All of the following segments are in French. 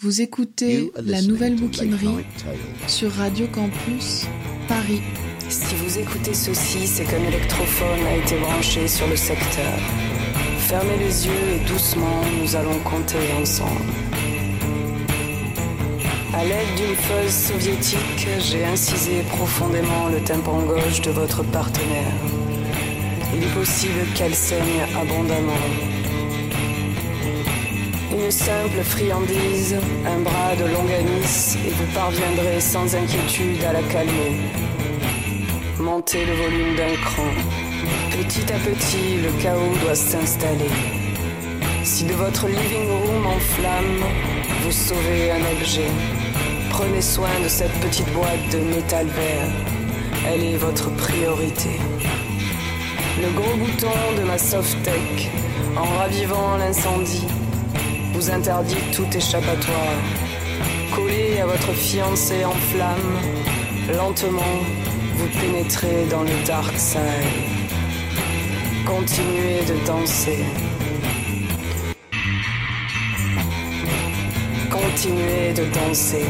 Vous écoutez la nouvelle bouquinerie sur Radio Campus Paris. Si vous écoutez ceci, c'est qu'un électrophone a été branché sur le secteur. Fermez les yeux et doucement, nous allons compter ensemble. À l'aide d'une feuille soviétique, j'ai incisé profondément le tympan gauche de votre partenaire. Il est possible qu'elle saigne abondamment une simple friandise, un bras de longanise, et vous parviendrez sans inquiétude à la calmer. Montez le volume d'un cran. Petit à petit, le chaos doit s'installer. Si de votre living room en flamme, vous sauvez un objet, prenez soin de cette petite boîte de métal vert. Elle est votre priorité. Le gros bouton de ma soft tech, en ravivant l'incendie, vous interdit tout échappatoire. Collé à votre fiancé en flamme, lentement, vous pénétrez dans le dark side. Continuez de danser. Continuez de danser.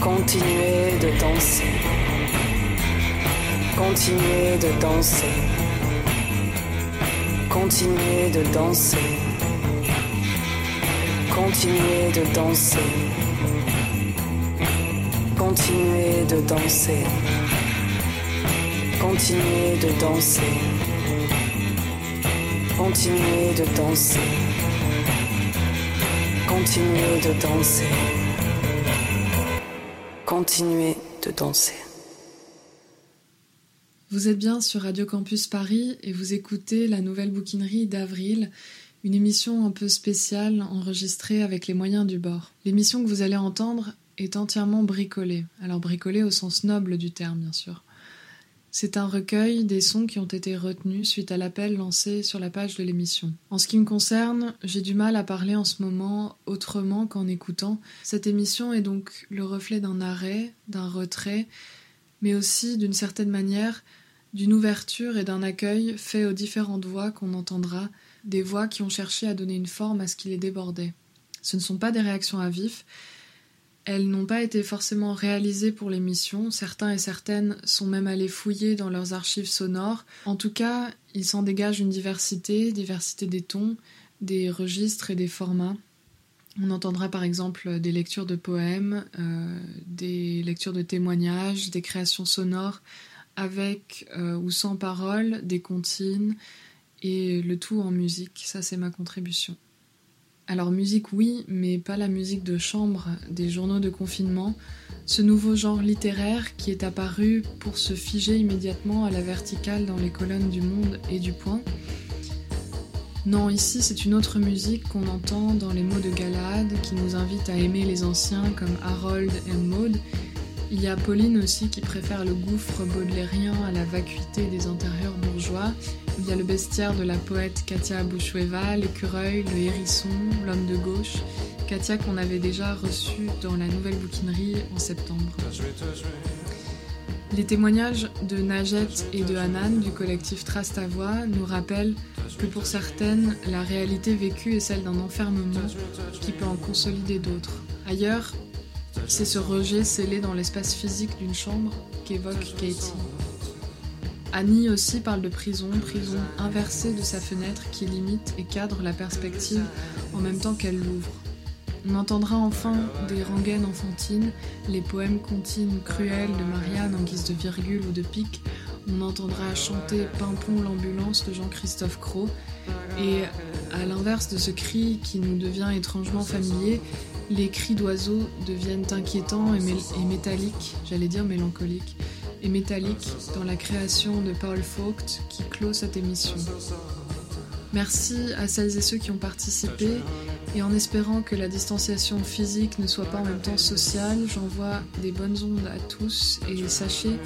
Continuez de danser. Continuez de danser. Continuez de danser. Continuez de danser. Continuez de danser. Continuez de danser. Continuez de danser. Continuez de danser. Continuez de danser. Vous êtes bien sur Radio Campus Paris et vous écoutez la nouvelle bouquinerie d'Avril une émission un peu spéciale enregistrée avec les moyens du bord. L'émission que vous allez entendre est entièrement bricolée, alors bricolée au sens noble du terme bien sûr. C'est un recueil des sons qui ont été retenus suite à l'appel lancé sur la page de l'émission. En ce qui me concerne, j'ai du mal à parler en ce moment autrement qu'en écoutant. Cette émission est donc le reflet d'un arrêt, d'un retrait, mais aussi d'une certaine manière d'une ouverture et d'un accueil fait aux différentes voix qu'on entendra des voix qui ont cherché à donner une forme à ce qui les débordait. Ce ne sont pas des réactions à vif, elles n'ont pas été forcément réalisées pour l'émission, certains et certaines sont même allés fouiller dans leurs archives sonores. En tout cas, il s'en dégage une diversité, diversité des tons, des registres et des formats. On entendra par exemple des lectures de poèmes, euh, des lectures de témoignages, des créations sonores avec euh, ou sans paroles, des comptines, et le tout en musique, ça c'est ma contribution. Alors musique oui, mais pas la musique de chambre des journaux de confinement, ce nouveau genre littéraire qui est apparu pour se figer immédiatement à la verticale dans les colonnes du Monde et du Point. Non, ici c'est une autre musique qu'on entend dans les mots de Galade qui nous invite à aimer les anciens comme Harold et Maud. Il y a Pauline aussi qui préfère le gouffre baudelairien à la vacuité des intérieurs bourgeois il y a le bestiaire de la poète Katia Bouchoueva, l'écureuil, le hérisson, l'homme de gauche. Katia qu'on avait déjà reçu dans la nouvelle bouquinerie en septembre. Les témoignages de Najet et de Hanan du collectif Trace ta voix nous rappellent que pour certaines, la réalité vécue est celle d'un enfermement qui peut en consolider d'autres. Ailleurs, c'est ce rejet scellé dans l'espace physique d'une chambre qu'évoque Katie. Annie aussi parle de prison, prison inversée de sa fenêtre qui limite et cadre la perspective en même temps qu'elle l'ouvre. On entendra enfin des rengaines enfantines, les poèmes contines cruels de Marianne en guise de virgule ou de pic. On entendra chanter Pimpon l'ambulance de Jean-Christophe Cros. Et à l'inverse de ce cri qui nous devient étrangement familier, les cris d'oiseaux deviennent inquiétants et, métalliques, j'allais dire mélancoliques et métallique dans la création de Paul Vogt qui clôt cette émission. Merci à celles et ceux qui ont participé et en espérant que la distanciation physique ne soit pas en même temps sociale, j'envoie des bonnes ondes à tous et sachez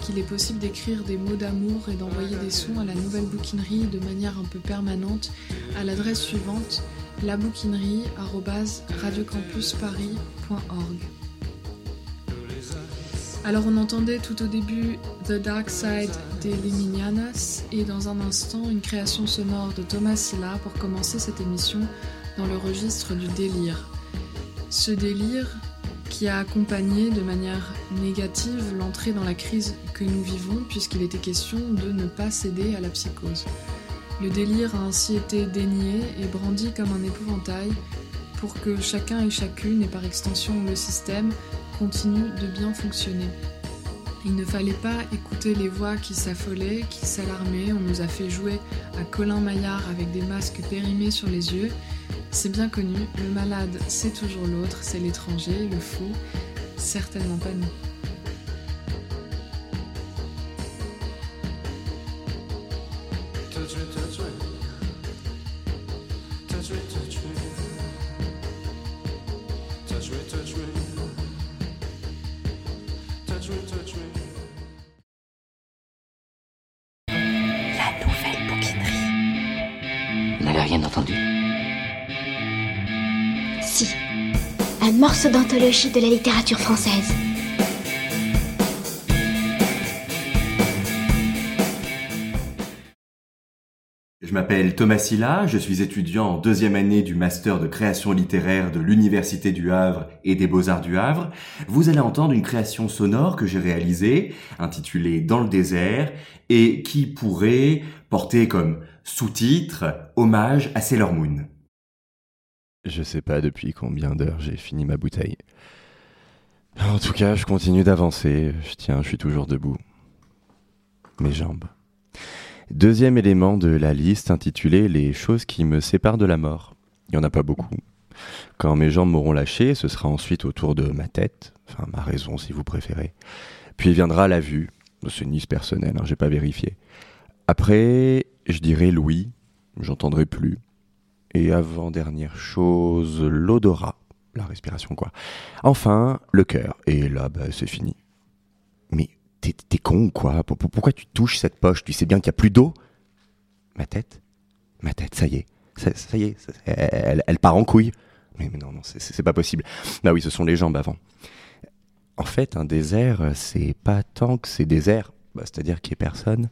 qu'il est possible d'écrire des mots d'amour et d'envoyer des sons à la nouvelle bouquinerie de manière un peu permanente à l'adresse suivante labouquinerie@radiocampusparis.org. Alors on entendait tout au début The Dark Side des Liminianas et dans un instant une création sonore de Thomas Silla pour commencer cette émission dans le registre du délire. Ce délire qui a accompagné de manière négative l'entrée dans la crise que nous vivons puisqu'il était question de ne pas céder à la psychose. Le délire a ainsi été dénié et brandi comme un épouvantail pour que chacun et chacune, et par extension le système, continue de bien fonctionner. Il ne fallait pas écouter les voix qui s'affolaient, qui s'alarmaient. On nous a fait jouer à Colin Maillard avec des masques périmés sur les yeux. C'est bien connu, le malade c'est toujours l'autre, c'est l'étranger, le fou, certainement pas nous. De la littérature française. Je m'appelle Thomas Silla, je suis étudiant en deuxième année du master de création littéraire de l'Université du Havre et des Beaux-Arts du Havre. Vous allez entendre une création sonore que j'ai réalisée, intitulée Dans le désert, et qui pourrait porter comme sous-titre Hommage à Sailor Moon. Je sais pas depuis combien d'heures j'ai fini ma bouteille. En tout cas, je continue d'avancer. Je tiens, je suis toujours debout. Mes jambes. Deuxième élément de la liste intitulé Les choses qui me séparent de la mort. Il n'y en a pas beaucoup. Quand mes jambes m'auront lâché, ce sera ensuite autour de ma tête, enfin ma raison si vous préférez. Puis viendra la vue. C'est une liste personnelle, hein, j'ai pas vérifié. Après, je dirai Louis, j'entendrai plus. Et avant-dernière chose, l'odorat, la respiration quoi. Enfin, le cœur. Et là, bah, c'est fini. Mais t'es con quoi? Pourquoi tu touches cette poche? Tu sais bien qu'il n'y a plus d'eau? Ma tête? Ma tête, ça y est. Ça, y est, elle, part en couille. Mais, non, non, c'est pas possible. Bah oui, ce sont les jambes avant. En fait, un désert, c'est pas tant que c'est désert, bah, c'est-à-dire qu'il n'y a personne,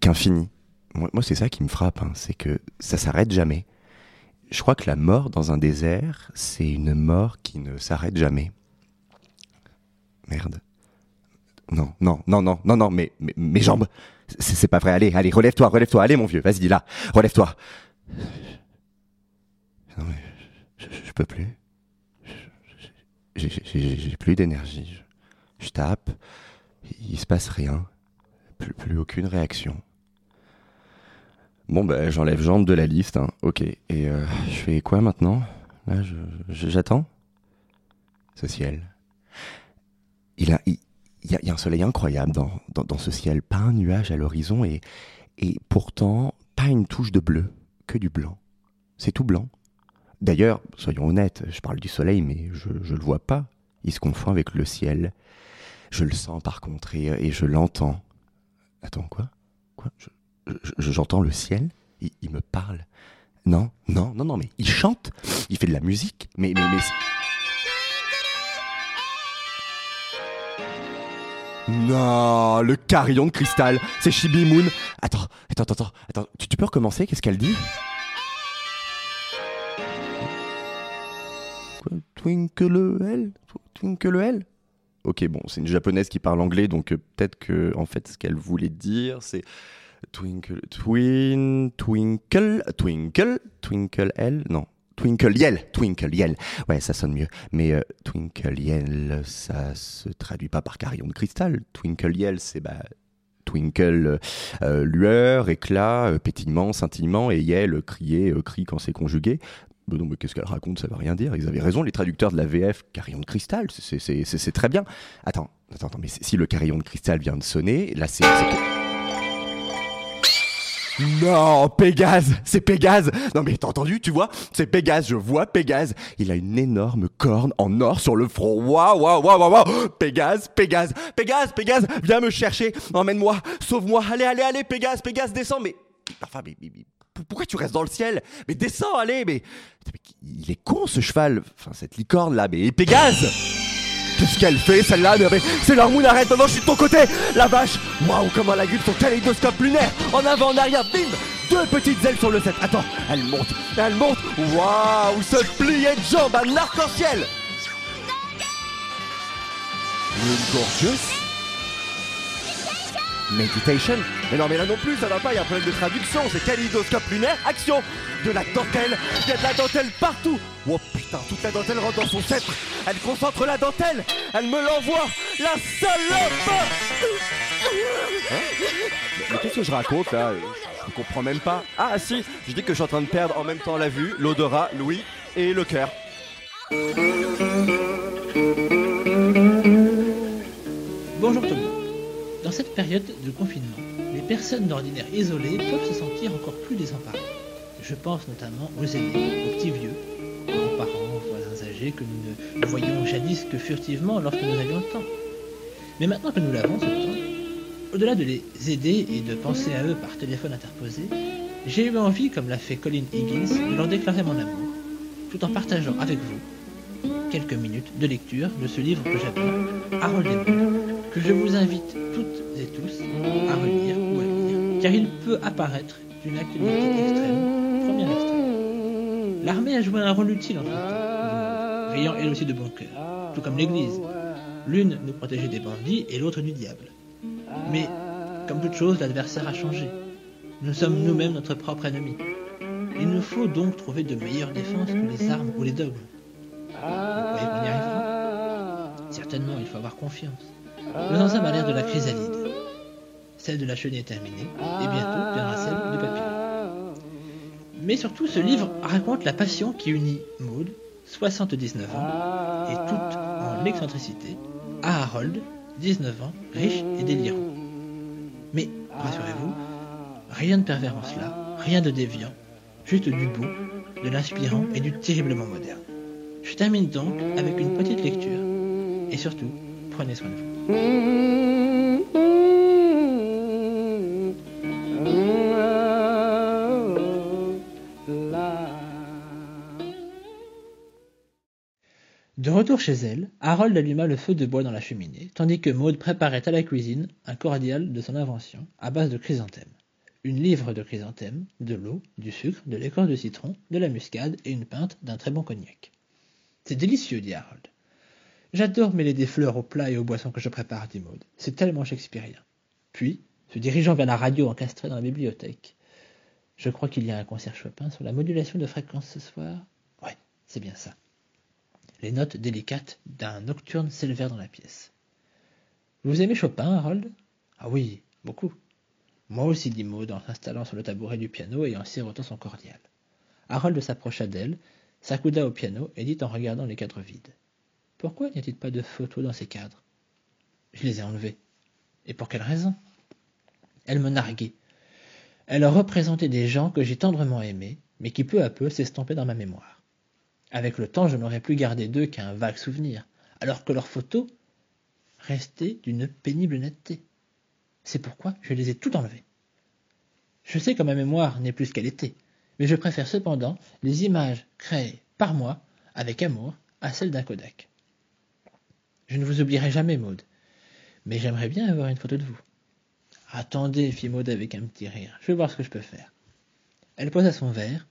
qu'infini. Moi, moi c'est ça qui me frappe, hein, c'est que ça s'arrête jamais je crois que la mort dans un désert, c'est une mort qui ne s'arrête jamais. Merde. Non, non, non, non, non, non, mais, mes jambes. C'est pas vrai. Allez, allez, relève-toi, relève-toi. Allez, mon vieux, vas-y, là, relève-toi. Non, mais je, peux plus. J'ai plus d'énergie. Je, tape, il se passe rien. Plus, plus aucune réaction. Bon, ben, j'enlève jambes de la liste. Hein. Ok. Et euh, je fais quoi maintenant? Là, j'attends? Ce ciel. Il a, il, y, a, un soleil incroyable dans, dans, dans ce ciel. Pas un nuage à l'horizon et, et pourtant pas une touche de bleu, que du blanc. C'est tout blanc. D'ailleurs, soyons honnêtes, je parle du soleil, mais je ne le vois pas. Il se confond avec le ciel. Je le sens par contre et, et je l'entends. Attends, quoi? Quoi? J'entends le ciel, il, me parle. Non, non, non, non, mais il chante, il fait de la musique, mais, mais, mais... Non, le carillon de cristal, c'est Chibi Moon. Attends, attends, attends, attends, tu, tu peux recommencer Qu'est-ce qu'elle dit? Twinkle L? Twinkle L? Ok, bon, c'est une japonaise qui parle anglais, donc euh, peut-être que, en fait, ce qu'elle voulait dire, c'est Twinkle, twin, twinkle, twinkle, twinkle L, non. Twinkle Yell, Twinkle Yell. Ouais, ça sonne mieux. Mais euh, Twinkle Yell, ça se traduit pas par carillon de cristal. Twinkle Yell, c'est bah, Twinkle, euh, lueur, éclat, euh, pétillement, scintillement, et Yell, crier, cri quand c'est conjugué. Mais non, mais qu'est-ce qu'elle raconte? Ça veut rien dire. Ils avaient raison, les traducteurs de la VF, carillon de cristal, c'est très bien. Attends, attends, attends, mais si le carillon de cristal vient de sonner, là c'est. Non, Pégase, c'est Pégase. Non mais t'as entendu, tu vois C'est Pégase, je vois Pégase. Il a une énorme corne en or sur le front. Waouh, waouh, waouh, waouh, waouh. Pégase, Pégase, Pégase, Pégase, viens me chercher, emmène-moi, sauve-moi. Allez, allez, allez, Pégase, Pégase, descends. Mais, enfin, mais, pourquoi tu restes dans le ciel? Mais descends, allez, mais, il est con ce cheval, enfin cette licorne là, mais Pégase Qu'est-ce qu'elle fait celle-là C'est leur moon arrête, non, je suis de ton côté La vache Waouh, comment la gueule son kaléidoscope lunaire En avant, en arrière, bim deux petites ailes sur le set. Attends, elle monte, elle monte. Waouh, ce plié de jambes, un arc-en-ciel. Une gorgeous Meditation Mais non, mais là non plus, ça va pas, il y a un problème de traduction. C'est kaléidoscope lunaire, action De la dentelle, il y a de la dentelle partout Oh putain, toute la dentelle rentre dans son sceptre. Elle concentre la dentelle, elle me l'envoie, la salope Hein Mais qu'est-ce que je raconte là? Je comprends même pas. Ah si, je dis que je suis en train de perdre en même temps la vue, l'odorat, l'ouïe et le cœur. Bonjour tout le monde. Dans cette période de confinement, les personnes d'ordinaire isolées peuvent se sentir encore plus désemparées. Je pense notamment aux aînés, aux petits vieux, aux parents, voisins âgés que nous ne voyions jadis que furtivement lorsque nous avions le temps. Mais maintenant que nous l'avons ce temps, au-delà de les aider et de penser à eux par téléphone interposé, j'ai eu envie, comme l'a fait Colin Higgins, de leur déclarer mon amour, tout en partageant avec vous quelques minutes de lecture de ce livre que j'adore, Harold Maude, que je vous invite toutes et tous à relire ou à lire, car il peut apparaître d'une actualité extrême. Premier extrait. L'armée a joué un rôle utile en ce temps, ayant elle aussi de bon cœur, tout comme l'Église. L'une nous protégeait des bandits et l'autre du diable. Mais, comme toute chose, l'adversaire a changé. Nous sommes nous-mêmes notre propre ennemi. Il nous faut donc trouver de meilleures défenses que les armes ou les dogmes. Y arrivera? Certainement, il faut avoir confiance. Nous en sommes à l'ère de la chrysalide. Celle de la chenille est terminée, et bientôt viendra celle du papier. Mais surtout, ce livre raconte la passion qui unit Maud, 79 ans, et toute en excentricité, à Harold, 19 ans, riche et délirant. Mais, rassurez-vous, rien de pervers en cela, rien de déviant, juste du beau, de l'inspirant et du terriblement moderne. Je termine donc avec une petite lecture. Et surtout, prenez soin de vous. De retour chez elle, Harold alluma le feu de bois dans la cheminée, tandis que Maud préparait à la cuisine un cordial de son invention, à base de chrysanthème. Une livre de chrysanthème, de l'eau, du sucre, de l'écorce de citron, de la muscade et une pinte d'un très bon cognac. C'est délicieux, dit Harold. J'adore mêler des fleurs aux plats et aux boissons que je prépare, dit Maud. C'est tellement shakespearien. Puis, se dirigeant vers la radio encastrée dans la bibliothèque. Je crois qu'il y a un concert Chopin sur la modulation de fréquence ce soir. Ouais, c'est bien ça. Les notes délicates d'un nocturne s'élevèrent dans la pièce. Vous aimez Chopin, Harold? Ah oui, beaucoup. Moi aussi, dit Maud en s'installant sur le tabouret du piano et en sirotant son cordial. Harold s'approcha d'elle, s'accouda au piano et dit en regardant les cadres vides. Pourquoi n'y a-t-il pas de photos dans ces cadres? Je les ai enlevés. Et pour quelle raison? Elle me narguait. Elle représentait des gens que j'ai tendrement aimés, mais qui peu à peu s'estompaient dans ma mémoire. Avec le temps, je n'aurais plus gardé d'eux qu'un vague souvenir, alors que leurs photos restaient d'une pénible netteté. C'est pourquoi je les ai toutes enlevées. Je sais que ma mémoire n'est plus ce qu'elle était, mais je préfère cependant les images créées par moi avec amour à celles d'un Kodak. Je ne vous oublierai jamais, Maud, mais j'aimerais bien avoir une photo de vous. Attendez, fit Maud avec un petit rire, je vais voir ce que je peux faire. Elle posa son verre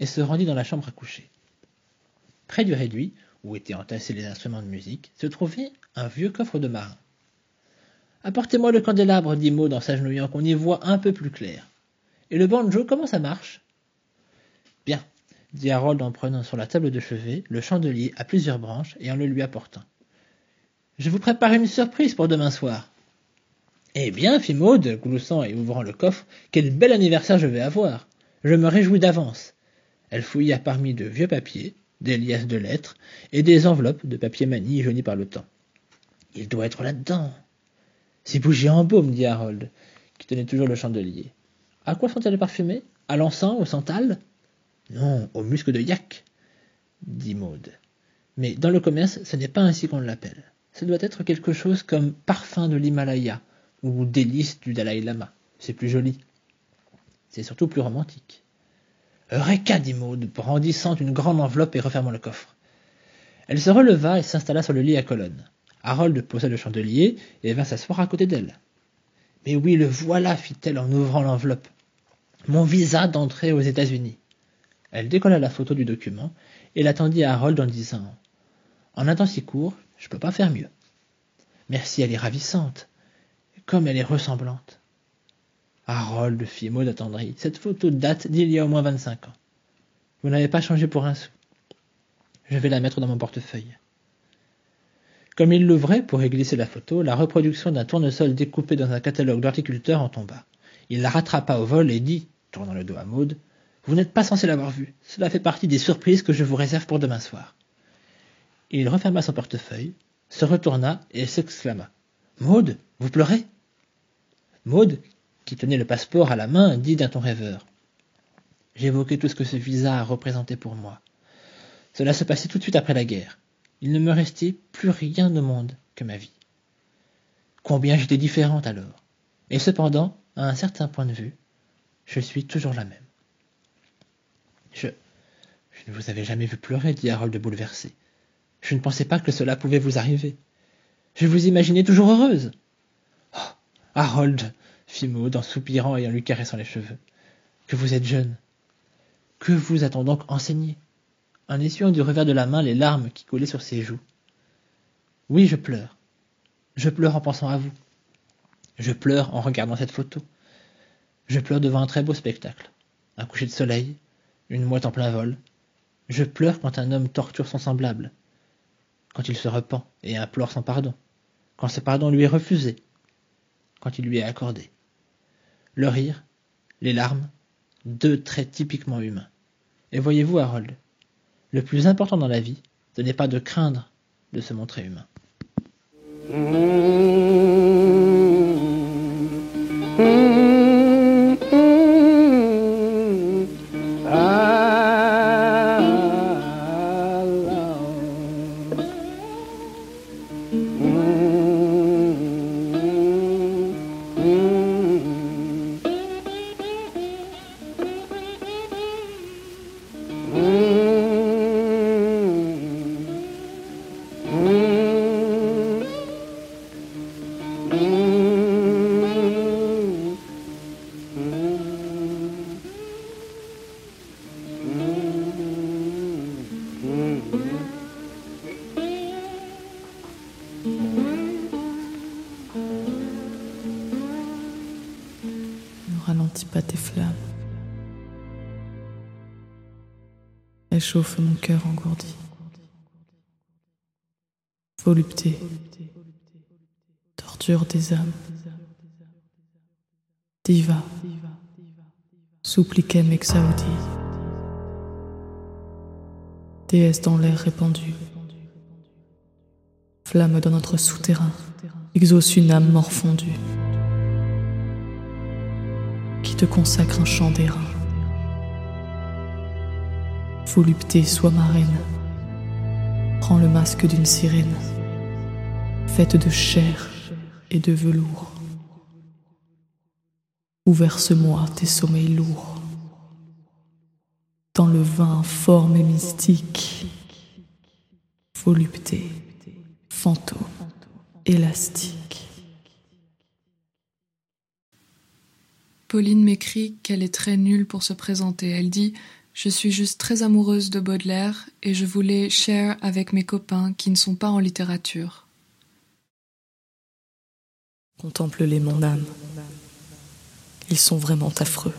et se rendit dans la chambre à coucher. Près du réduit, où étaient entassés les instruments de musique, se trouvait un vieux coffre de marin. Apportez-moi le candélabre, dit Maud en s'agenouillant, qu'on y voit un peu plus clair. Et le banjo, comment ça marche? Bien, dit Harold en prenant sur la table de chevet le chandelier à plusieurs branches et en le lui apportant. Je vous prépare une surprise pour demain soir. Eh bien, fit Maud, gloussant et ouvrant le coffre, quel bel anniversaire je vais avoir. Je me réjouis d'avance. Elle fouilla parmi de vieux papiers, des liasses de lettres et des enveloppes de papier manie jaunies par le temps. Il doit être là-dedans. Ces bougies en baume, dit Harold, qui tenait toujours le chandelier. À quoi sont-elles parfumées? À l'encens, au santal? Non, au musc de yak, dit Maud. Mais dans le commerce, ce n'est pas ainsi qu'on l'appelle. Ce doit être quelque chose comme parfum de l'Himalaya ou délice du Dalai Lama. C'est plus joli. C'est surtout plus romantique. Eureka dit Maud, brandissant une grande enveloppe et refermant le coffre. Elle se releva et s'installa sur le lit à colonnes. Harold posa le chandelier et vint s'asseoir à côté d'elle. Mais oui, le voilà, fit-elle en ouvrant l'enveloppe. Mon visa d'entrée aux États-Unis. Elle décolla la photo du document et l'attendit à Harold en disant En un temps si court, je peux pas faire mieux. Merci, elle est ravissante. Comme elle est ressemblante. Harold fit mot attendri. Cette photo date d'il y a au moins vingt-cinq ans. Vous n'avez pas changé pour un sou. Je vais la mettre dans mon portefeuille. Comme il l'ouvrait pour y glisser la photo, la reproduction d'un tournesol découpé dans un catalogue d'horticulteur en tomba. Il la rattrapa au vol et dit, tournant le dos à Maud, Vous n'êtes pas censé l'avoir vue. Cela fait partie des surprises que je vous réserve pour demain soir. Il referma son portefeuille, se retourna et s'exclama. Maud, vous pleurez? Maud, qui tenait le passeport à la main, dit d'un ton rêveur. J'évoquais tout ce que ce visa a représenté pour moi. Cela se passait tout de suite après la guerre. Il ne me restait plus rien au monde que ma vie. Combien j'étais différente alors. Et cependant, à un certain point de vue, je suis toujours la même. Je. Je ne vous avais jamais vu pleurer, dit Harold bouleversé. Je ne pensais pas que cela pouvait vous arriver. Je vous imaginais toujours heureuse. Oh, Harold, fit Maud en soupirant et en lui caressant les cheveux. Que vous êtes jeune. Que vous a-t-on donc enseigné En essuyant du revers de la main les larmes qui coulaient sur ses joues. Oui, je pleure. Je pleure en pensant à vous. Je pleure en regardant cette photo. Je pleure devant un très beau spectacle. Un coucher de soleil, une mouette en plein vol. Je pleure quand un homme torture son semblable, quand il se repent et implore son pardon, quand ce pardon lui est refusé, quand il lui est accordé. Le rire, les larmes, deux traits typiquement humains. Et voyez-vous, Harold, le plus important dans la vie, ce n'est pas de craindre de se montrer humain. chauffe Déesse dans l'air répandu. Flamme dans notre souterrain, exauce une âme morfondue. Qui te consacre un chant d'airain volupté soit ma reine. Prends le masque d'une sirène, faite de chair et de velours. Ouverse-moi tes sommeils lourds, dans le vin forme et mystique, volupté, fantôme, élastique. Pauline m'écrit qu'elle est très nulle pour se présenter. Elle dit je suis juste très amoureuse de Baudelaire et je voulais share avec mes copains qui ne sont pas en littérature. Contemple-les, mon âme. Ils sont vraiment affreux,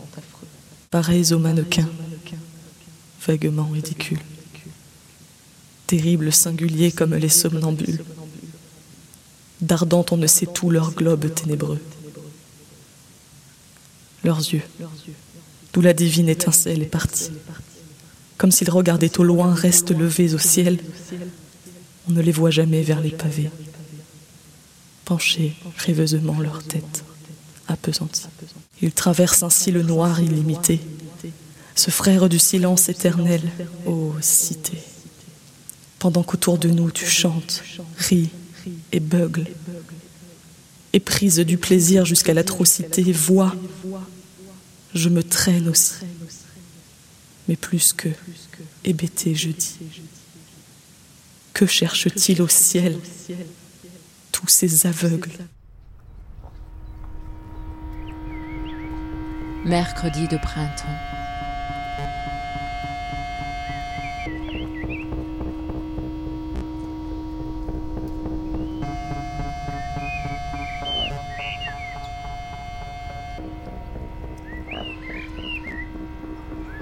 pareils aux mannequins, vaguement ridicules, terribles, singuliers comme les somnambules, dardant on ne sait tout leur globe ténébreux. Leurs yeux, d'où la divine étincelle est partie. Comme s'ils regardaient au loin, restent levés au ciel. On ne les voit jamais vers les pavés, penchés rêveusement leur tête, appesantie. Ils traversent ainsi le noir illimité, ce frère du silence éternel, ô cité. Pendant qu'autour de nous tu chantes, ris et beugles, éprise du plaisir jusqu'à l'atrocité, vois je me traîne aussi. Mais plus que hébété, je dis. Que cherche-t-il au ciel tous ces aveugles? Mercredi de printemps.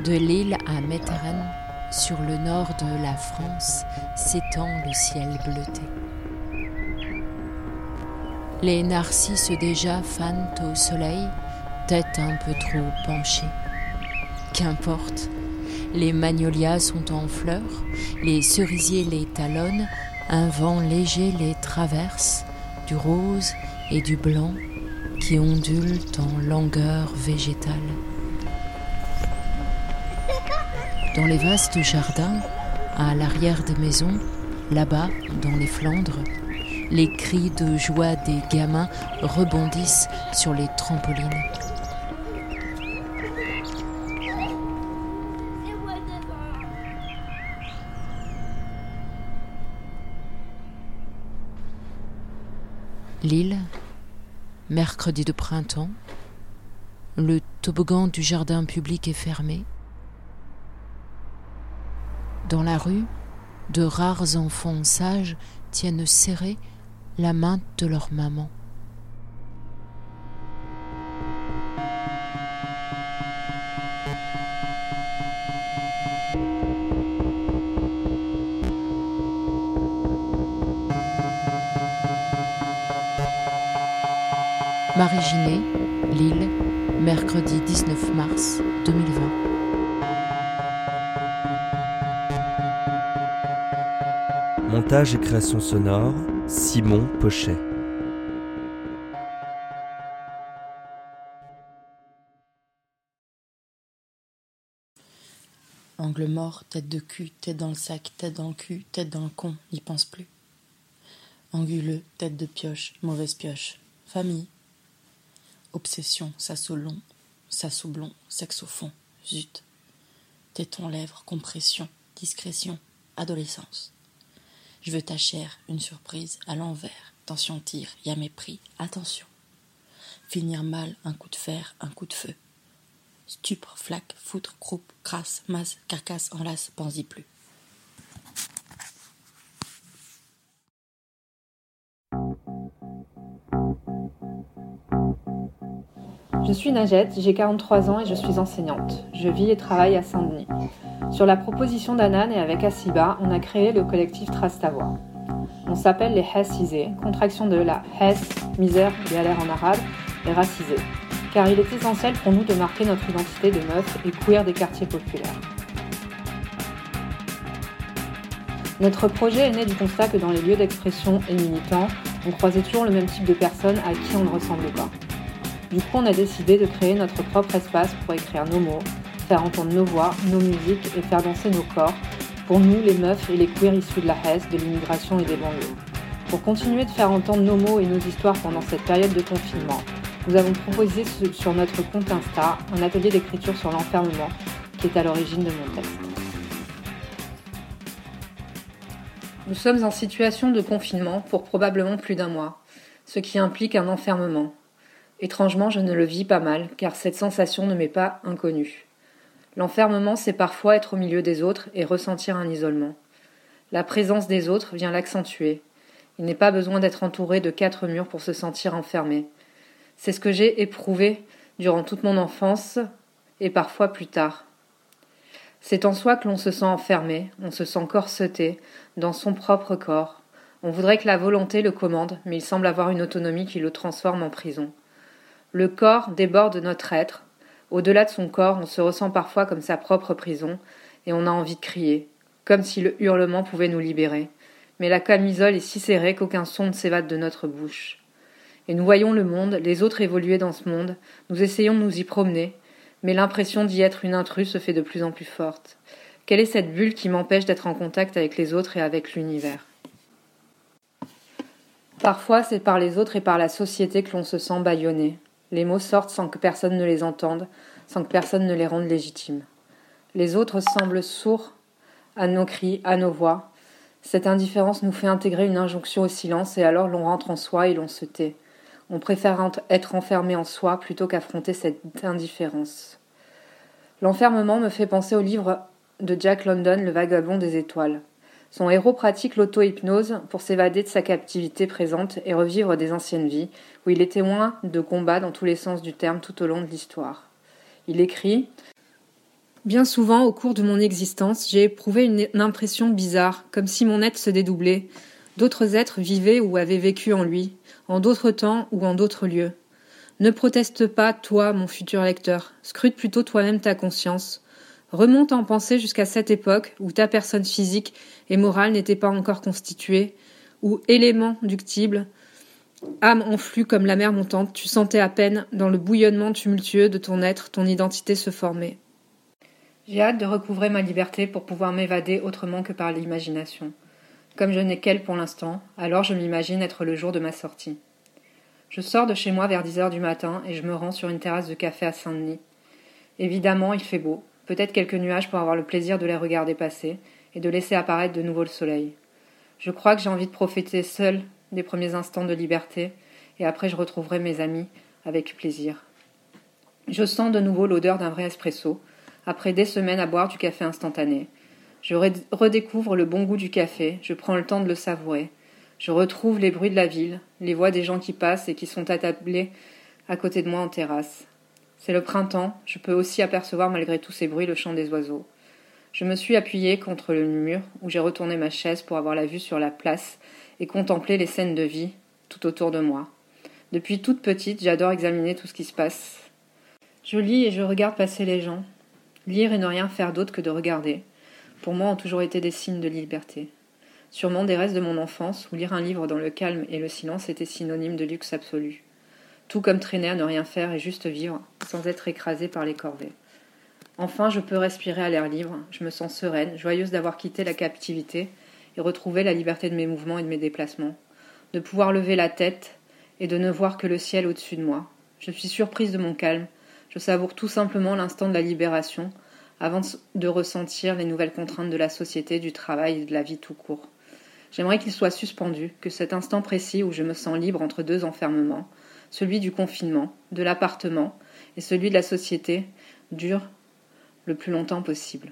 De l'île à Metteren, sur le nord de la France, s'étend le ciel bleuté. Les narcisses déjà fanent au soleil, tête un peu trop penchée. Qu'importe, les magnolias sont en fleurs, les cerisiers les talonnent, un vent léger les traverse, du rose et du blanc qui ondulent en langueur végétale. Dans les vastes jardins, à l'arrière des maisons, là-bas, dans les Flandres, les cris de joie des gamins rebondissent sur les trampolines. Lille, mercredi de printemps, le toboggan du jardin public est fermé. Dans la rue, de rares enfants sages tiennent serrés la main de leur maman. Marie Ginet, Lille, mercredi 19 mars 2020. Montage et création sonore, Simon Pochet. Angle mort, tête de cul, tête dans le sac, tête dans le cul, tête dans le con, n'y pense plus. Anguleux, tête de pioche, mauvaise pioche. Famille. Obsession, sasso long, sasso blond, sexe au fond, zut. Téton lèvres, compression, discrétion, adolescence. Je veux ta chair, une surprise, à l'envers. Tension tire, y a mépris, attention. Finir mal, un coup de fer, un coup de feu. Stupre, flaque, foutre, croupe, crasse, masse, carcasse, enlace, pense-y plus. Je suis Najette, j'ai 43 ans et je suis enseignante. Je vis et travaille à Saint-Denis. Sur la proposition d'Anan et avec Asiba, on a créé le collectif Trastavois. On s'appelle les Hessisés, contraction de la Hess, misère, galère en arabe, et racisés. Car il est essentiel pour nous de marquer notre identité de meuf et queer des quartiers populaires. Notre projet est né du constat que dans les lieux d'expression et militants, on croisait toujours le même type de personnes à qui on ne ressemble pas. Du coup, on a décidé de créer notre propre espace pour écrire nos mots, faire entendre nos voix, nos musiques et faire danser nos corps, pour nous, les meufs et les queers issus de la Hesse, de l'immigration et des banlieues. Pour continuer de faire entendre nos mots et nos histoires pendant cette période de confinement, nous avons proposé sur notre compte Insta un atelier d'écriture sur l'enfermement qui est à l'origine de mon texte. Nous sommes en situation de confinement pour probablement plus d'un mois, ce qui implique un enfermement. Étrangement, je ne le vis pas mal, car cette sensation ne m'est pas inconnue. L'enfermement, c'est parfois être au milieu des autres et ressentir un isolement. La présence des autres vient l'accentuer. Il n'est pas besoin d'être entouré de quatre murs pour se sentir enfermé. C'est ce que j'ai éprouvé durant toute mon enfance et parfois plus tard. C'est en soi que l'on se sent enfermé, on se sent corseté dans son propre corps. On voudrait que la volonté le commande, mais il semble avoir une autonomie qui le transforme en prison. Le corps déborde notre être. Au-delà de son corps, on se ressent parfois comme sa propre prison, et on a envie de crier, comme si le hurlement pouvait nous libérer. Mais la camisole est si serrée qu'aucun son ne s'évade de notre bouche. Et nous voyons le monde, les autres évoluer dans ce monde, nous essayons de nous y promener, mais l'impression d'y être une intruse se fait de plus en plus forte. Quelle est cette bulle qui m'empêche d'être en contact avec les autres et avec l'univers? Parfois, c'est par les autres et par la société que l'on se sent bâillonné. Les mots sortent sans que personne ne les entende, sans que personne ne les rende légitimes. Les autres semblent sourds à nos cris, à nos voix. Cette indifférence nous fait intégrer une injonction au silence et alors l'on rentre en soi et l'on se tait. On préfère être enfermé en soi plutôt qu'affronter cette indifférence. L'enfermement me fait penser au livre de Jack London, Le vagabond des étoiles. Son héros pratique l'auto-hypnose pour s'évader de sa captivité présente et revivre des anciennes vies, où il est témoin de combats dans tous les sens du terme tout au long de l'histoire. Il écrit Bien souvent, au cours de mon existence, j'ai éprouvé une impression bizarre, comme si mon être se dédoublait. D'autres êtres vivaient ou avaient vécu en lui, en d'autres temps ou en d'autres lieux. Ne proteste pas, toi, mon futur lecteur. Scrute plutôt toi-même ta conscience. Remonte en pensée jusqu'à cette époque où ta personne physique et morale n'était pas encore constituée, où élément ductible, âme en flux comme la mer montante, tu sentais à peine, dans le bouillonnement tumultueux de ton être, ton identité se former. J'ai hâte de recouvrer ma liberté pour pouvoir m'évader autrement que par l'imagination. Comme je n'ai qu'elle pour l'instant, alors je m'imagine être le jour de ma sortie. Je sors de chez moi vers dix heures du matin et je me rends sur une terrasse de café à Saint-Denis. Évidemment, il fait beau, peut-être quelques nuages pour avoir le plaisir de les regarder passer et de laisser apparaître de nouveau le soleil. Je crois que j'ai envie de profiter seul des premiers instants de liberté et après je retrouverai mes amis avec plaisir. Je sens de nouveau l'odeur d'un vrai espresso, après des semaines à boire du café instantané. Je redécouvre le bon goût du café, je prends le temps de le savourer. Je retrouve les bruits de la ville, les voix des gens qui passent et qui sont attablés à côté de moi en terrasse. C'est le printemps, je peux aussi apercevoir malgré tous ces bruits le chant des oiseaux. Je me suis appuyée contre le mur où j'ai retourné ma chaise pour avoir la vue sur la place et contempler les scènes de vie tout autour de moi. Depuis toute petite, j'adore examiner tout ce qui se passe. Je lis et je regarde passer les gens, Lire et ne rien faire d'autre que de regarder, pour moi, ont toujours été des signes de liberté. Sûrement des restes de mon enfance, où lire un livre dans le calme et le silence était synonyme de luxe absolu. Tout comme traîner à ne rien faire et juste vivre, sans être écrasé par les corvées. Enfin, je peux respirer à l'air libre, je me sens sereine, joyeuse d'avoir quitté la captivité et retrouvé la liberté de mes mouvements et de mes déplacements, de pouvoir lever la tête et de ne voir que le ciel au-dessus de moi. Je suis surprise de mon calme, je savoure tout simplement l'instant de la libération, avant de ressentir les nouvelles contraintes de la société, du travail et de la vie tout court. J'aimerais qu'il soit suspendu, que cet instant précis où je me sens libre entre deux enfermements, celui du confinement, de l'appartement et celui de la société, dure le plus longtemps possible.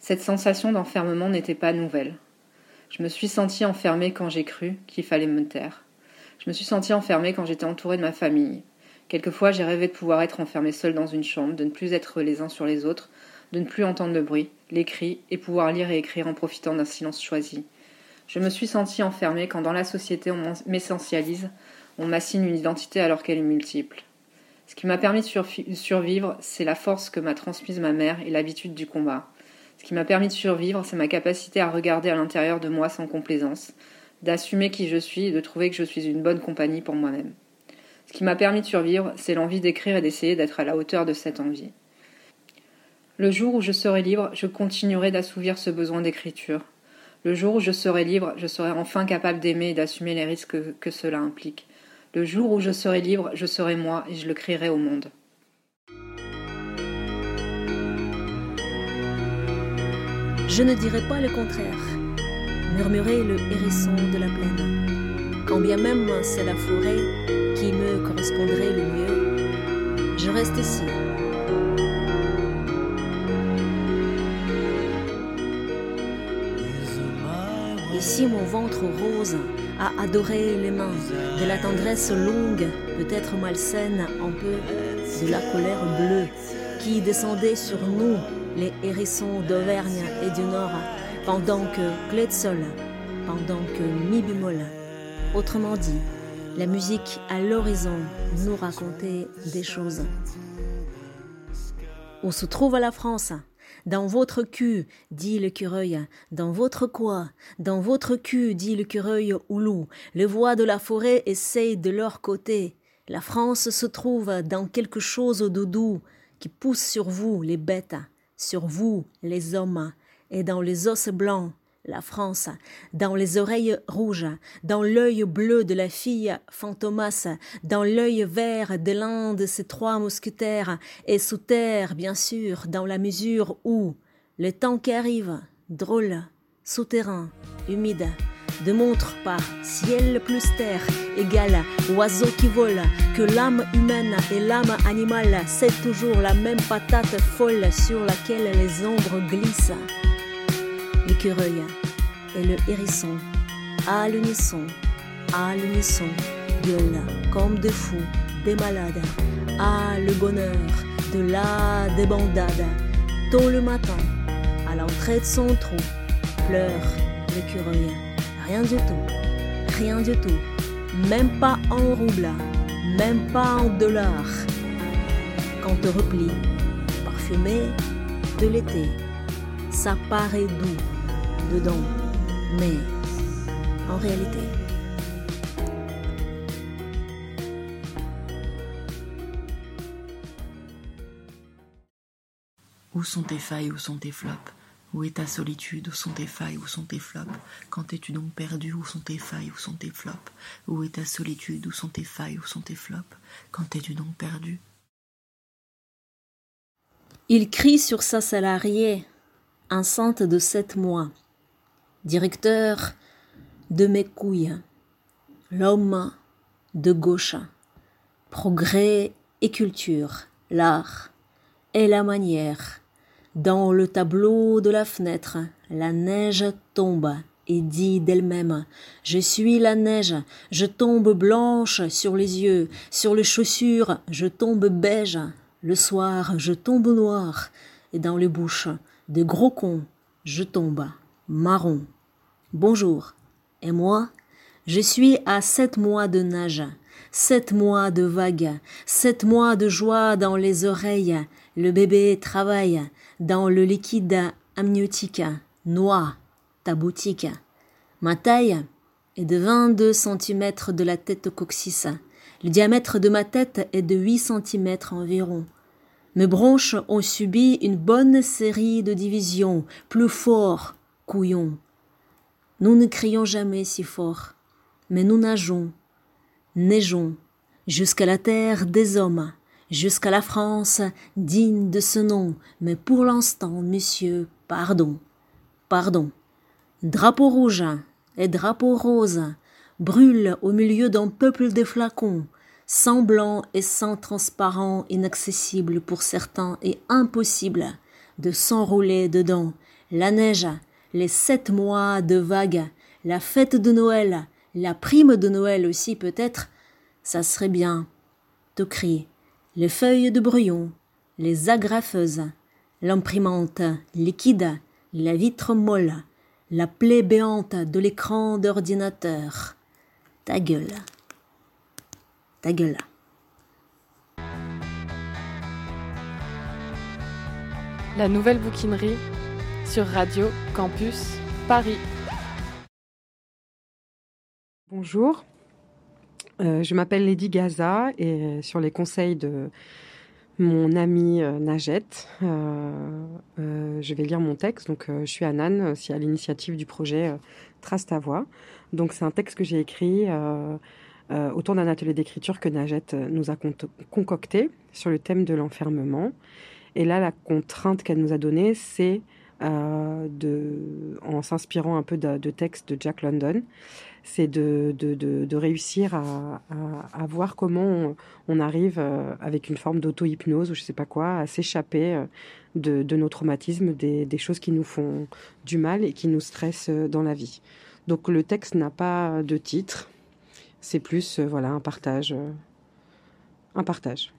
Cette sensation d'enfermement n'était pas nouvelle. Je me suis sentie enfermée quand j'ai cru qu'il fallait me taire. Je me suis sentie enfermée quand j'étais entourée de ma famille, Quelquefois, j'ai rêvé de pouvoir être enfermé seul dans une chambre, de ne plus être les uns sur les autres, de ne plus entendre le bruit, les cris, et pouvoir lire et écrire en profitant d'un silence choisi. Je me suis sentie enfermée quand dans la société on m'essentialise, on m'assigne une identité alors qu'elle est multiple. Ce qui m'a permis de survivre, c'est la force que m'a transmise ma mère et l'habitude du combat. Ce qui m'a permis de survivre, c'est ma capacité à regarder à l'intérieur de moi sans complaisance, d'assumer qui je suis et de trouver que je suis une bonne compagnie pour moi-même. Ce qui m'a permis de survivre, c'est l'envie d'écrire et d'essayer d'être à la hauteur de cette envie. Le jour où je serai libre, je continuerai d'assouvir ce besoin d'écriture. Le jour où je serai libre, je serai enfin capable d'aimer et d'assumer les risques que, cela implique. Le jour où je serai libre, je serai moi et je le crierai au monde. Je ne dirai pas le contraire, murmurait le hérisson de la plaine. Quand bien même c'est la forêt qui me correspondrait le mieux, je reste ici. Ici, mon ventre rose a adoré les mains, de la tendresse longue, peut-être malsaine, un peu de la colère bleue qui descendait sur nous, les hérissons d'Auvergne et du Nord, pendant que clé de sol, pendant que mi bémol, autrement dit, la musique à l'horizon nous racontait des choses. Où se trouve la France Dans votre cul, dit le cureuil. Dans votre quoi? Dans votre cul, dit le cureuil loup. Les voix de la forêt essayent de leur côté. La France se trouve dans quelque chose de doux qui pousse sur vous, les bêtes, sur vous, les hommes, et dans les os blancs, la France, dans les oreilles rouges, dans l'œil bleu de la fille Fantomas, dans l'œil vert de l'un de ces trois mousquetaires, et sous terre, bien sûr, dans la mesure où le temps qui arrive, drôle, souterrain, humide, de montre par ciel plus terre égale oiseau qui vole, que l'âme humaine et l'âme animale, c'est toujours la même patate folle sur laquelle les ombres glissent. Et le hérisson, à l'unisson, à l'unisson, gueule comme des fous, des malades, à le bonheur de la débandade, tôt le matin, à l'entrée de son trou, pleure l'écureuil. Rien du tout, rien du tout, même pas en rouble, même pas en dollars. Quand te replie, parfumé de l'été, ça paraît doux dedans, mais en réalité. Où sont tes failles, où sont tes flops? Où est ta solitude, où sont tes failles, où sont tes flops? Quand es-tu donc perdu, où sont tes failles, où sont tes flops? Où est ta solitude, où sont tes failles, où sont tes flops? Quand es-tu donc perdu? Il crie sur sa salariée, enceinte de sept mois. Directeur de mes couilles, l'homme de gauche, progrès et culture, l'art et la manière. Dans le tableau de la fenêtre, la neige tombe et dit d'elle-même Je suis la neige, je tombe blanche sur les yeux, sur les chaussures, je tombe beige, le soir, je tombe noir, et dans les bouches de gros cons, je tombe marron. Bonjour. Et moi, je suis à sept mois de nage, sept mois de vagues, sept mois de joie dans les oreilles. Le bébé travaille dans le liquide amniotique, noie ta boutique. Ma taille est de 22 cm de la tête au coccyx. Le diamètre de ma tête est de 8 cm environ. Mes bronches ont subi une bonne série de divisions, plus fort, couillon. Nous ne crions jamais si fort, mais nous nageons, neigeons, jusqu'à la terre des hommes, jusqu'à la France digne de ce nom, mais pour l'instant, monsieur, pardon, pardon. Drapeau rouge et drapeau rose brûlent au milieu d'un peuple de flacons, sans blanc et sans transparent, inaccessible pour certains et impossible de s'enrouler dedans. La neige, les sept mois de vagues, la fête de Noël, la prime de Noël aussi peut-être, ça serait bien. Te crier les feuilles de brouillon, les agrafeuses, l'imprimante liquide, la vitre molle, la plaie béante de l'écran d'ordinateur. Ta gueule. Ta gueule. La nouvelle bouquinerie sur Radio Campus Paris. Bonjour, euh, je m'appelle Lady Gaza et sur les conseils de mon amie euh, Najette, euh, je vais lire mon texte. Donc, je suis Anan, aussi à l'initiative du projet Trace ta voix. Donc, c'est un texte que j'ai écrit autour d'un atelier d'écriture que Najette nous a concocté sur le thème de l'enfermement. Et là, la contrainte qu'elle nous a donnée, c'est de, en s'inspirant un peu de, textes de Jack London, c'est de, de, réussir à, voir comment on, arrive euh, avec une forme d'auto-hypnose ou je sais pas quoi à s'échapper euh, de, nos traumatismes, des, choses qui nous font du mal et qui nous stressent euh, dans la vie. Donc le texte n'a pas de titre, c'est plus voilà un partage, un partage.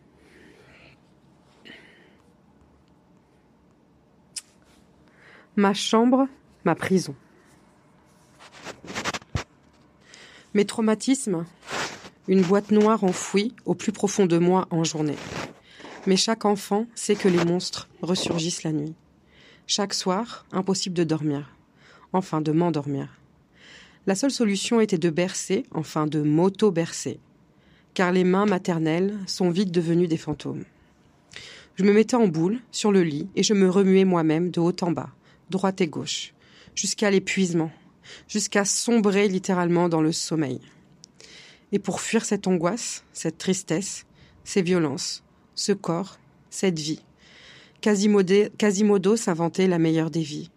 Ma chambre, ma prison. Mes traumatismes Une boîte noire enfouie au plus profond de moi en journée. Mais chaque enfant sait que les monstres ressurgissent la nuit. Chaque soir, impossible de dormir. Enfin, de m'endormir. La seule solution était de bercer, enfin de m'auto-bercer. Car les mains maternelles sont vite devenues des fantômes. Je me mettais en boule, sur le lit, et je me remuais moi-même de haut en bas, droite et gauche, jusqu'à l'épuisement, jusqu'à sombrer littéralement dans le sommeil. Et pour fuir cette angoisse, cette tristesse, ces violences, ce corps, cette vie, Quasimodo, s'inventait la meilleure des vies,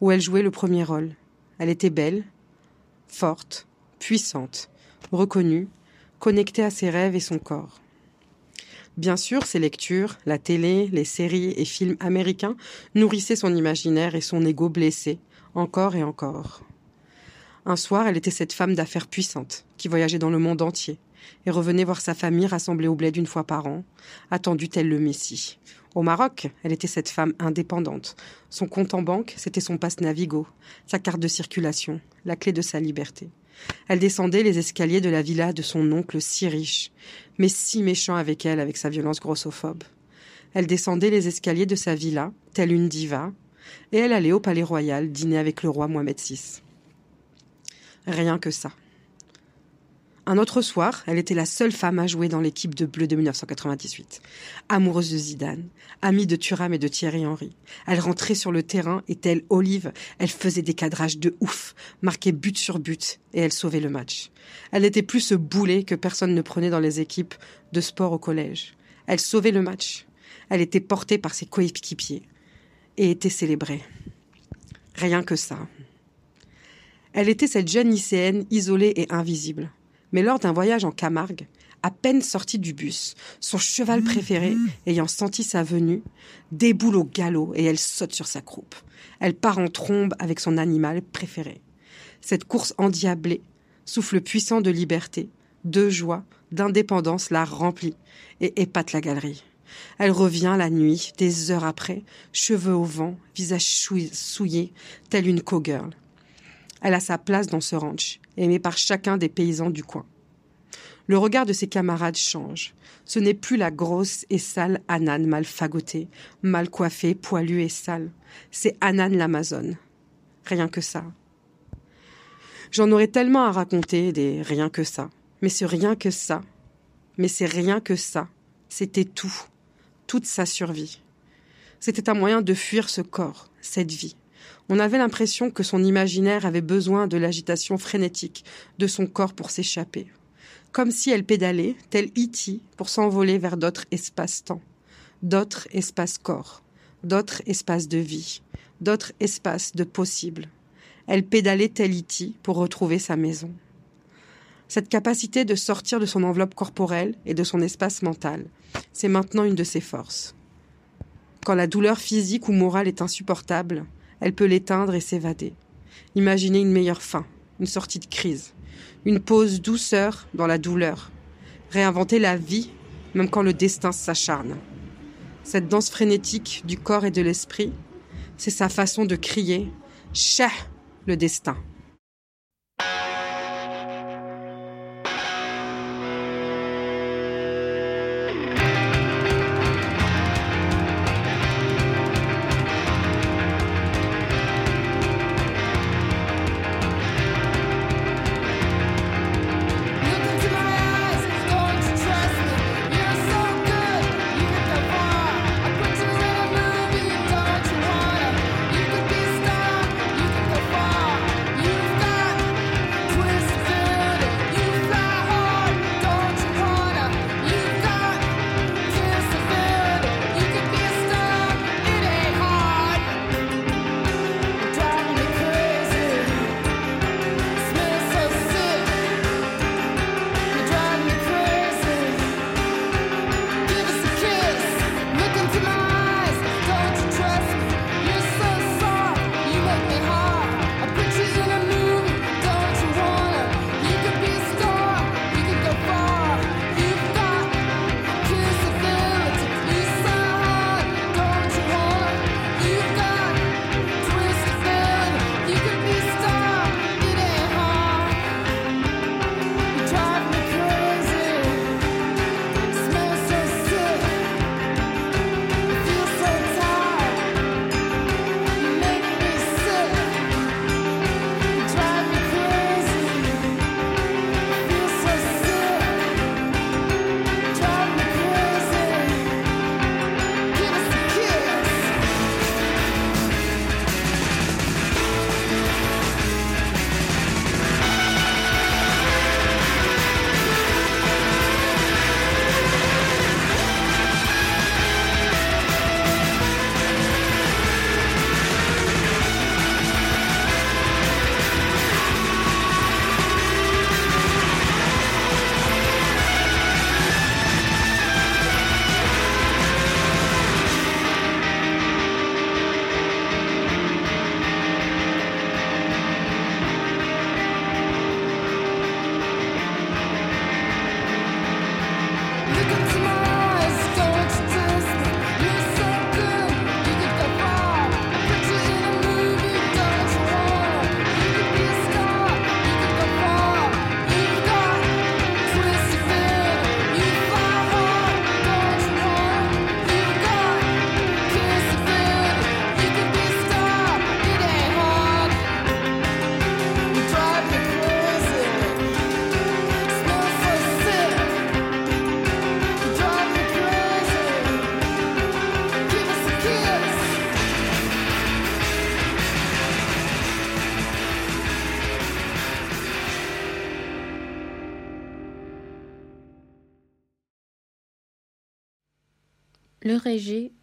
où elle jouait le premier rôle. Elle était belle, forte, puissante, reconnue, connectée à ses rêves et son corps. Bien sûr, ses lectures, la télé, les séries et films américains nourrissaient son imaginaire et son ego blessé, encore et encore. Un soir, elle était cette femme d'affaires puissante, qui voyageait dans le monde entier, et revenait voir sa famille rassemblée au bled une fois par an, attendue telle le Messie? Au Maroc, elle était cette femme indépendante. Son compte en banque, c'était son passe Navigo, sa carte de circulation, la clé de sa liberté. Elle descendait les escaliers de la villa de son oncle si riche, mais si méchant avec elle avec sa violence grossophobe. Elle descendait les escaliers de sa villa, telle une diva, et elle allait au palais royal dîner avec le roi Mohamed VI. Rien que ça. Un autre soir, elle était la seule femme à jouer dans l'équipe de bleu de 1998. Amoureuse de Zidane, amie de Thuram et de Thierry Henry. Elle rentrait sur le terrain et telle Olive, elle faisait des cadrages de ouf, marquait but sur but et elle sauvait le match. Elle n'était plus ce boulet que personne ne prenait dans les équipes de sport au collège. Elle sauvait le match. Elle était portée par ses coéquipiers et était célébrée. Rien que ça. Elle était cette jeune lycéenne isolée et invisible. Mais lors d'un voyage en Camargue, à peine sortie du bus, son cheval préféré, ayant senti sa venue, déboule au galop et elle saute sur sa croupe. Elle part en trombe avec son animal préféré. Cette course endiablée, souffle puissant de liberté, de joie, d'indépendance la remplit et épate la galerie. Elle revient la nuit, des heures après, cheveux au vent, visage souillé, telle une cowgirl. Elle a sa place dans ce ranch, aimée par chacun des paysans du coin. Le regard de ses camarades change. Ce n'est plus la grosse et sale Anan mal fagotée, mal coiffée, poilue et sale. C'est Anan l'Amazone. Rien que ça. J'en aurais tellement à raconter des rien que ça. Mais ce rien que ça. Mais c'est rien que ça. C'était tout. Toute sa survie. C'était un moyen de fuir ce corps, cette vie. On avait l'impression que son imaginaire avait besoin de l'agitation frénétique de son corps pour s'échapper. Comme si elle pédalait, telle Iti, pour s'envoler vers d'autres espaces-temps, d'autres espaces-corps, d'autres espaces de vie, d'autres espaces de possibles. Elle pédalait telle Iti pour retrouver sa maison. Cette capacité de sortir de son enveloppe corporelle et de son espace mental, c'est maintenant une de ses forces. Quand la douleur physique ou morale est insupportable, elle peut l'éteindre et s'évader. Imaginez une meilleure fin, une sortie de crise, une pause douceur dans la douleur, réinventer la vie même quand le destin s'acharne. Cette danse frénétique du corps et de l'esprit, c'est sa façon de crier Chah le destin.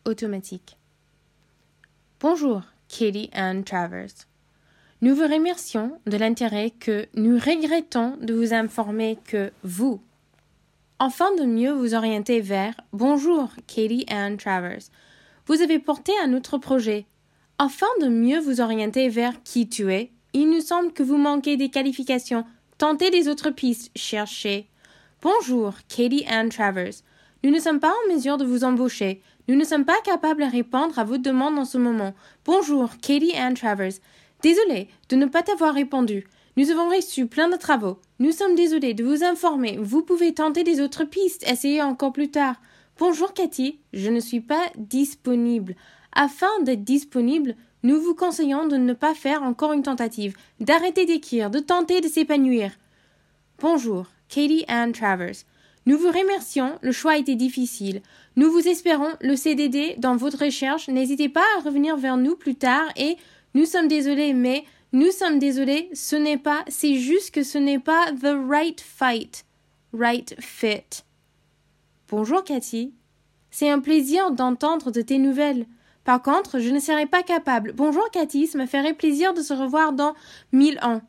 Automatique. Bonjour, Katie Ann Travers. Nous vous remercions de l'intérêt que nous regrettons de vous informer que vous, afin de mieux vous orienter vers Bonjour, Katie Ann Travers, vous avez porté un autre projet. Afin de mieux vous orienter vers qui tu es, il nous semble que vous manquez des qualifications. Tentez des autres pistes, cherchez. Bonjour, Katie Ann Travers. Nous ne sommes pas en mesure de vous embaucher. Nous ne sommes pas capables de répondre à vos demandes en ce moment. Bonjour, Katie Ann Travers. Désolé de ne pas t'avoir répondu. Nous avons reçu plein de travaux. Nous sommes désolés de vous informer. Vous pouvez tenter des autres pistes. Essayez encore plus tard. Bonjour Cathy, je ne suis pas disponible. Afin d'être disponible, nous vous conseillons de ne pas faire encore une tentative, d'arrêter d'écrire, de tenter de s'épanouir. Bonjour, Katie Ann Travers. Nous vous remercions, le choix a été difficile. Nous vous espérons le CDD dans votre recherche. N'hésitez pas à revenir vers nous plus tard et nous sommes désolés, mais nous sommes désolés, ce n'est pas, c'est juste que ce n'est pas the right fight, right fit. Bonjour Cathy. C'est un plaisir d'entendre de tes nouvelles. Par contre, je ne serai pas capable. Bonjour Cathy, ça me ferait plaisir de se revoir dans mille ans.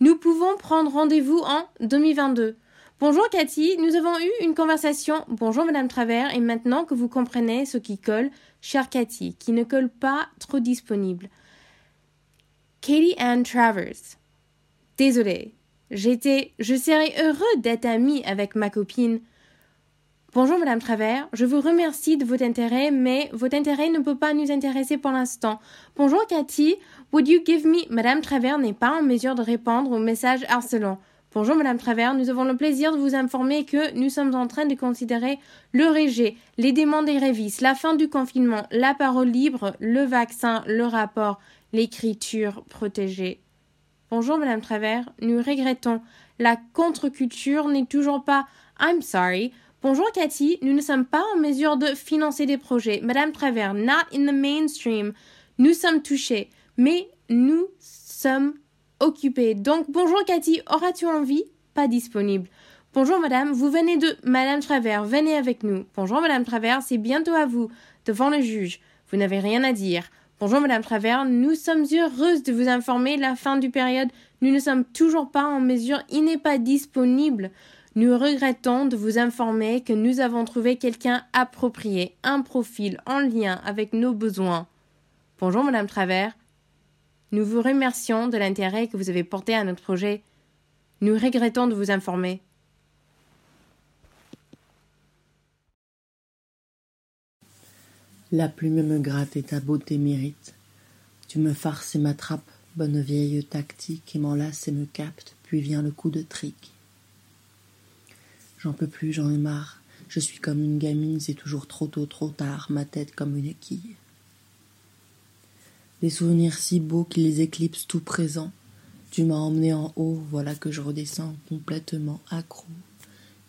Nous pouvons prendre rendez-vous en 2022. Bonjour Cathy, nous avons eu une conversation. Bonjour Madame Travers, et maintenant que vous comprenez ce qui colle, chère Cathy, qui ne colle pas trop disponible. Katie Ann Travers. Désolée. J'étais, je serais heureux d'être amie avec ma copine. Bonjour Madame Travers, je vous remercie de votre intérêt, mais votre intérêt ne peut pas nous intéresser pour l'instant. Bonjour Cathy, would you give me... Madame Travers n'est pas en mesure de répondre au message harcelant. Bonjour Madame Travers, nous avons le plaisir de vous informer que nous sommes en train de considérer le rejet, les demandes des révises, la fin du confinement, la parole libre, le vaccin, le rapport, l'écriture protégée. Bonjour Madame Travers, nous regrettons. La contre-culture n'est toujours pas I'm sorry. Bonjour Cathy, nous ne sommes pas en mesure de financer des projets. Madame Travers, not in the mainstream. Nous sommes touchés, mais nous sommes occupés. Donc bonjour Cathy, auras-tu envie? Pas disponible. Bonjour madame, vous venez de Madame Travers, venez avec nous. Bonjour Madame Travers, c'est bientôt à vous, devant le juge. Vous n'avez rien à dire. Bonjour Madame Travers, nous sommes heureuses de vous informer la fin du période. Nous ne sommes toujours pas en mesure, il n'est pas disponible. Nous regrettons de vous informer que nous avons trouvé quelqu'un approprié, un profil en lien avec nos besoins. Bonjour Madame Travers. Nous vous remercions de l'intérêt que vous avez porté à notre projet. Nous regrettons de vous informer. La plume me gratte et ta beauté mérite. Tu me farces et m'attrapes, bonne vieille tactique, et m'enlace et me capte, puis vient le coup de trick. J'en peux plus, j'en ai marre. Je suis comme une gamine, c'est toujours trop tôt, trop tard, ma tête comme une quille. Des souvenirs si beaux qu'ils éclipsent tout présent. Tu m'as emmené en haut, voilà que je redescends complètement accro.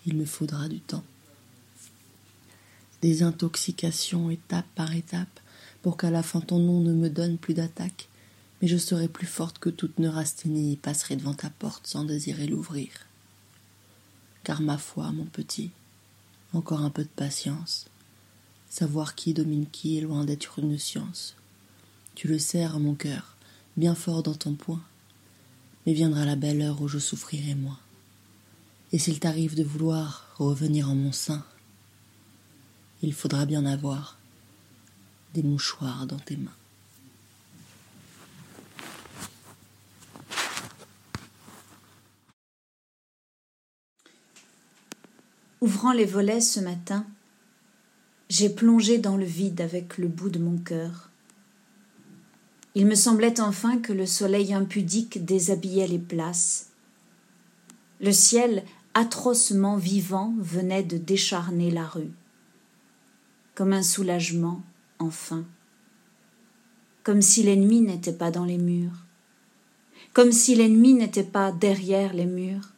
Il me faudra du temps. Des intoxications étape par étape, pour qu'à la fin ton nom ne me donne plus d'attaque, mais je serai plus forte que toute neurasthénie et passerai devant ta porte sans désirer l'ouvrir. Car ma foi, mon petit, encore un peu de patience. Savoir qui domine qui est loin d'être une science. Tu le serres mon cœur, bien fort dans ton poing. Mais viendra la belle heure où je souffrirai moins. Et s'il t'arrive de vouloir revenir en mon sein, il faudra bien avoir des mouchoirs dans tes mains. Ouvrant les volets ce matin, j'ai plongé dans le vide avec le bout de mon cœur. Il me semblait enfin que le soleil impudique déshabillait les places. Le ciel, atrocement vivant, venait de décharner la rue. Comme un soulagement, enfin. Comme si l'ennemi n'était pas dans les murs. Comme si l'ennemi n'était pas derrière les murs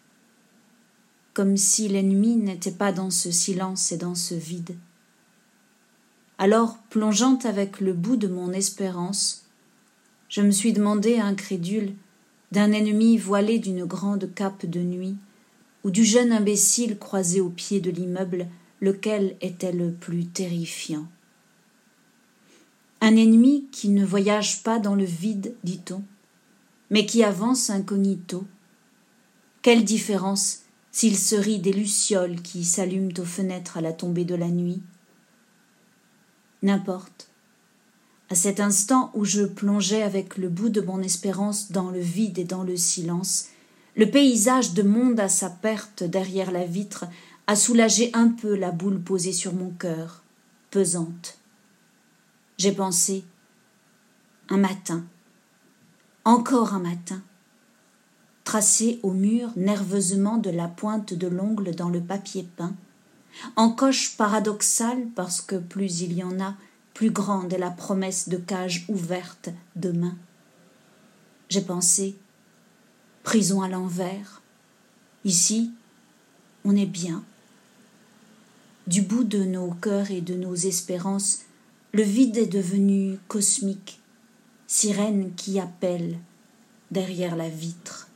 comme si l'ennemi n'était pas dans ce silence et dans ce vide. Alors, plongeant avec le bout de mon espérance, je me suis demandé incrédule d'un ennemi voilé d'une grande cape de nuit, ou du jeune imbécile croisé au pied de l'immeuble, lequel était le plus terrifiant. Un ennemi qui ne voyage pas dans le vide, dit-on, mais qui avance incognito. Quelle différence s'il se rit des lucioles qui s'allument aux fenêtres à la tombée de la nuit? N'importe. À cet instant où je plongeais avec le bout de mon espérance dans le vide et dans le silence, le paysage de monde à sa perte derrière la vitre a soulagé un peu la boule posée sur mon cœur, pesante. J'ai pensé un matin, encore un matin, tracé au mur nerveusement de la pointe de l'ongle dans le papier peint, en coche paradoxale parce que plus il y en a, plus grande est la promesse de cage ouverte demain. J'ai pensé prison à l'envers. Ici, on est bien. Du bout de nos cœurs et de nos espérances, le vide est devenu cosmique, sirène qui appelle derrière la vitre.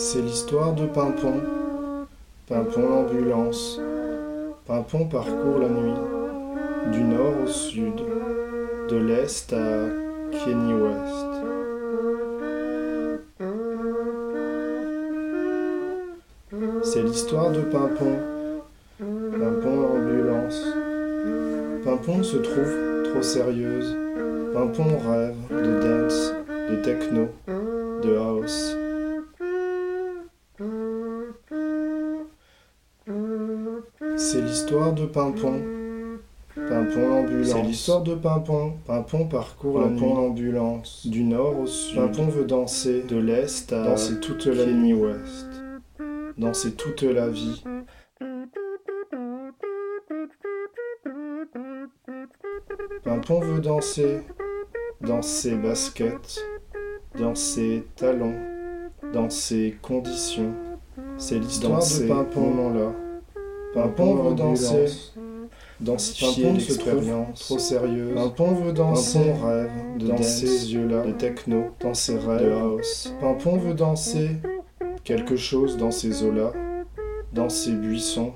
C'est l'histoire de Pimpon. Pimpon l'ambulance. Pimpon parcourt la nuit, du nord au sud, de l'est à Kenny West. C'est l'histoire de Pimpon. Pimpon l'ambulance. Pimpon se trouve trop sérieuse. Pimpon rêve de dance, de techno, de house. C'est l'histoire de Pimpon. Pimpon l'ambulance. C'est l'histoire de Pimpon. Pimpon parcourt la nuit. l'ambulance. Du nord au sud. Pimpon veut danser. De l'est à danser toute la nuit ouest. Danser toute la vie. Pimpon veut danser. Dans ses baskets. Dans ses talons. Dans ses conditions. C'est l'histoire de Pimpon là. Pimpon veut danser. Densifier l'expérience, trop sérieuse. Pimpon veut danser, rêve de dans ses yeux-là, de techno, dans ses rêves, de house. Pimpon veut danser quelque chose dans ces eaux-là, dans ces buissons,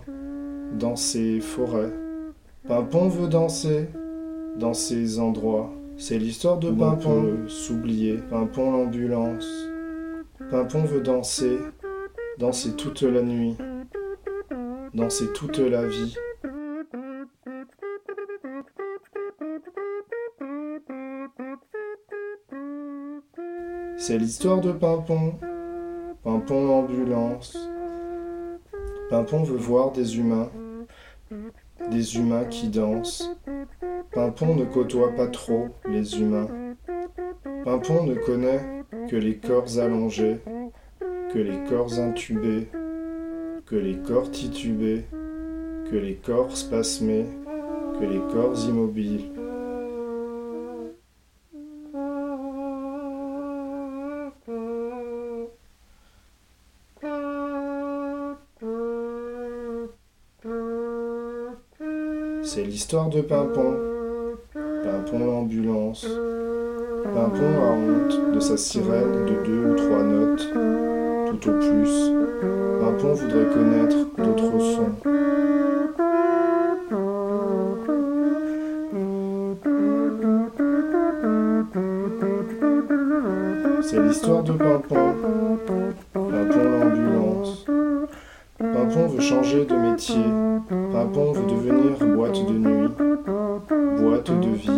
dans ces forêts. Pimpon veut danser dans ces endroits. C'est l'histoire de Pimpon, s'oublier. Pimpon l'ambulance. Pimpon veut danser, danser toute la nuit, danser toute la vie. C'est l'histoire de Pimpon. Pimpon l'ambulance. Pimpon veut voir des humains. Des humains qui dansent. Pimpon ne côtoie pas trop les humains. Pimpon ne connaît que les corps allongés, que les corps intubés, que les corps titubés, que les corps spasmés, que les corps immobiles. C'est l'histoire de Pimpon. Pimpon l'ambulance. Pimpon a honte de sa sirène de deux ou trois notes, plus. Pimpon voudrait connaître d'autres sons. C'est l'histoire de Pimpon. Pimpon l'ambulance. Pimpon veut changer de métier. Pimpon veut devenir boîte de nuit, boîte de vie.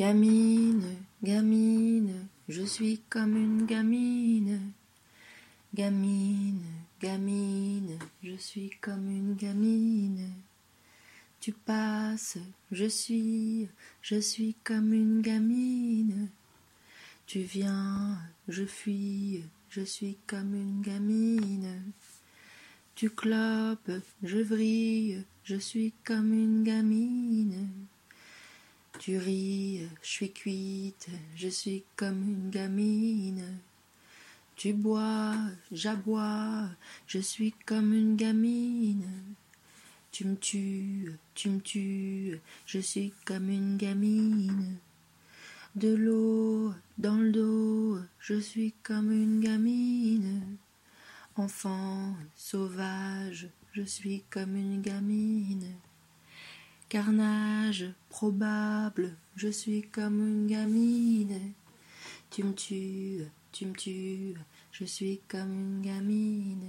Gamine, gamine, je suis comme une gamine. Gamine, gamine, je suis comme une gamine. Tu passes, je suis, je suis comme une gamine. Tu viens, je fuis, je suis comme une gamine. Tu clopes, je vrille, je suis comme une gamine. Tu ris, je suis cuite, je suis comme une gamine. Tu bois, j'aboie, je suis comme une gamine. Tu me tues, tu me tues, je suis comme une gamine. De l'eau dans le dos, je suis comme une gamine. Enfant sauvage, je suis comme une gamine. Carnage probable, je suis comme une gamine. Tu me tues, tu me tues, je suis comme une gamine.